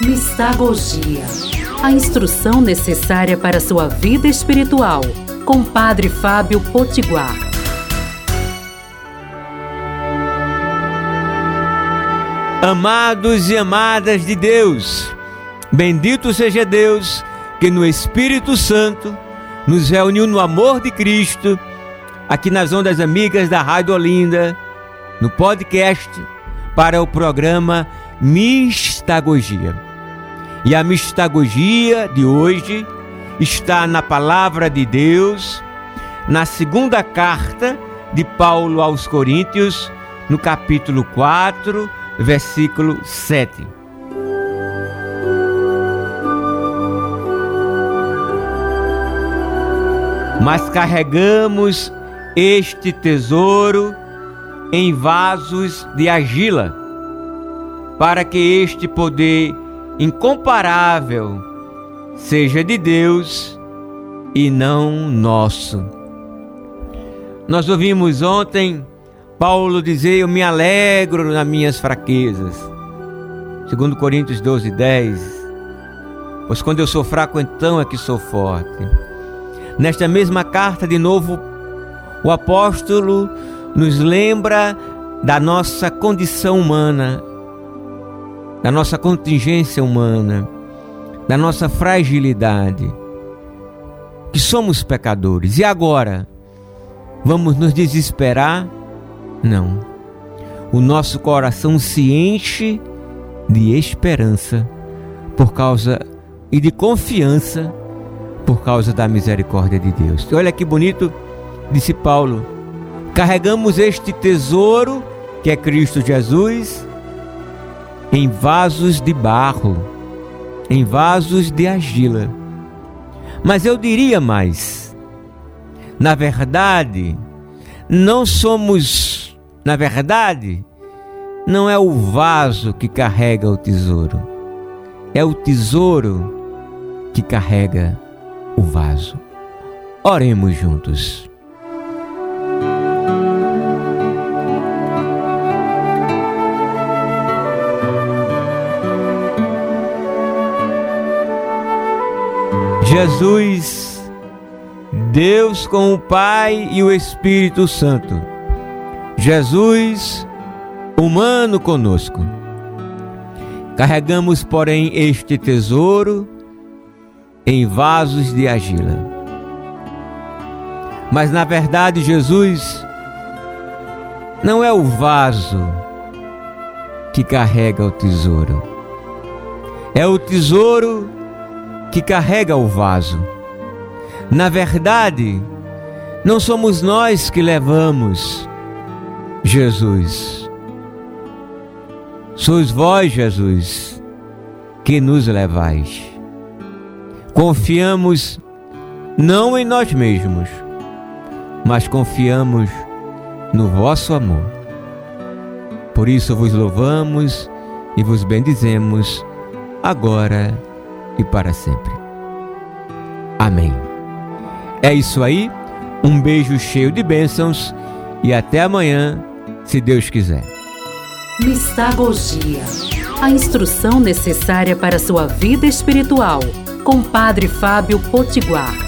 Mistagogia. A instrução necessária para sua vida espiritual. Com Padre Fábio Potiguar. Amados e amadas de Deus, bendito seja Deus que no Espírito Santo nos reuniu no amor de Cristo, aqui nas ondas amigas da Rádio Olinda, no podcast, para o programa Mistagogia. E a mistagogia de hoje está na palavra de Deus, na segunda carta de Paulo aos Coríntios, no capítulo 4, versículo 7. Mas carregamos este tesouro em vasos de argila, para que este poder incomparável seja de Deus e não nosso. Nós ouvimos ontem Paulo dizer: Eu me alegro nas minhas fraquezas. Segundo Coríntios 12, 10. Pois quando eu sou fraco, então é que sou forte. Nesta mesma carta, de novo, o apóstolo nos lembra da nossa condição humana, da nossa contingência humana, da nossa fragilidade, que somos pecadores. E agora? Vamos nos desesperar? Não. O nosso coração se enche de esperança por causa e de confiança por causa da misericórdia de Deus. Olha que bonito, disse Paulo. Carregamos este tesouro que é Cristo Jesus em vasos de barro, em vasos de argila. Mas eu diria mais: na verdade, não somos, na verdade, não é o vaso que carrega o tesouro, é o tesouro que carrega o vaso. Oremos juntos. Jesus, Deus com o Pai e o Espírito Santo. Jesus, humano conosco. Carregamos, porém, este tesouro em vasos de argila. Mas na verdade, Jesus não é o vaso que carrega o tesouro. É o tesouro que carrega o vaso. Na verdade, não somos nós que levamos Jesus. Sois vós, Jesus, que nos levais. Confiamos não em nós mesmos, mas confiamos no vosso amor. Por isso vos louvamos e vos bendizemos agora e para sempre. Amém. É isso aí. Um beijo cheio de bênçãos e até amanhã, se Deus quiser. Mistagogia. A instrução necessária para sua vida espiritual. Com Padre Fábio Potiguar.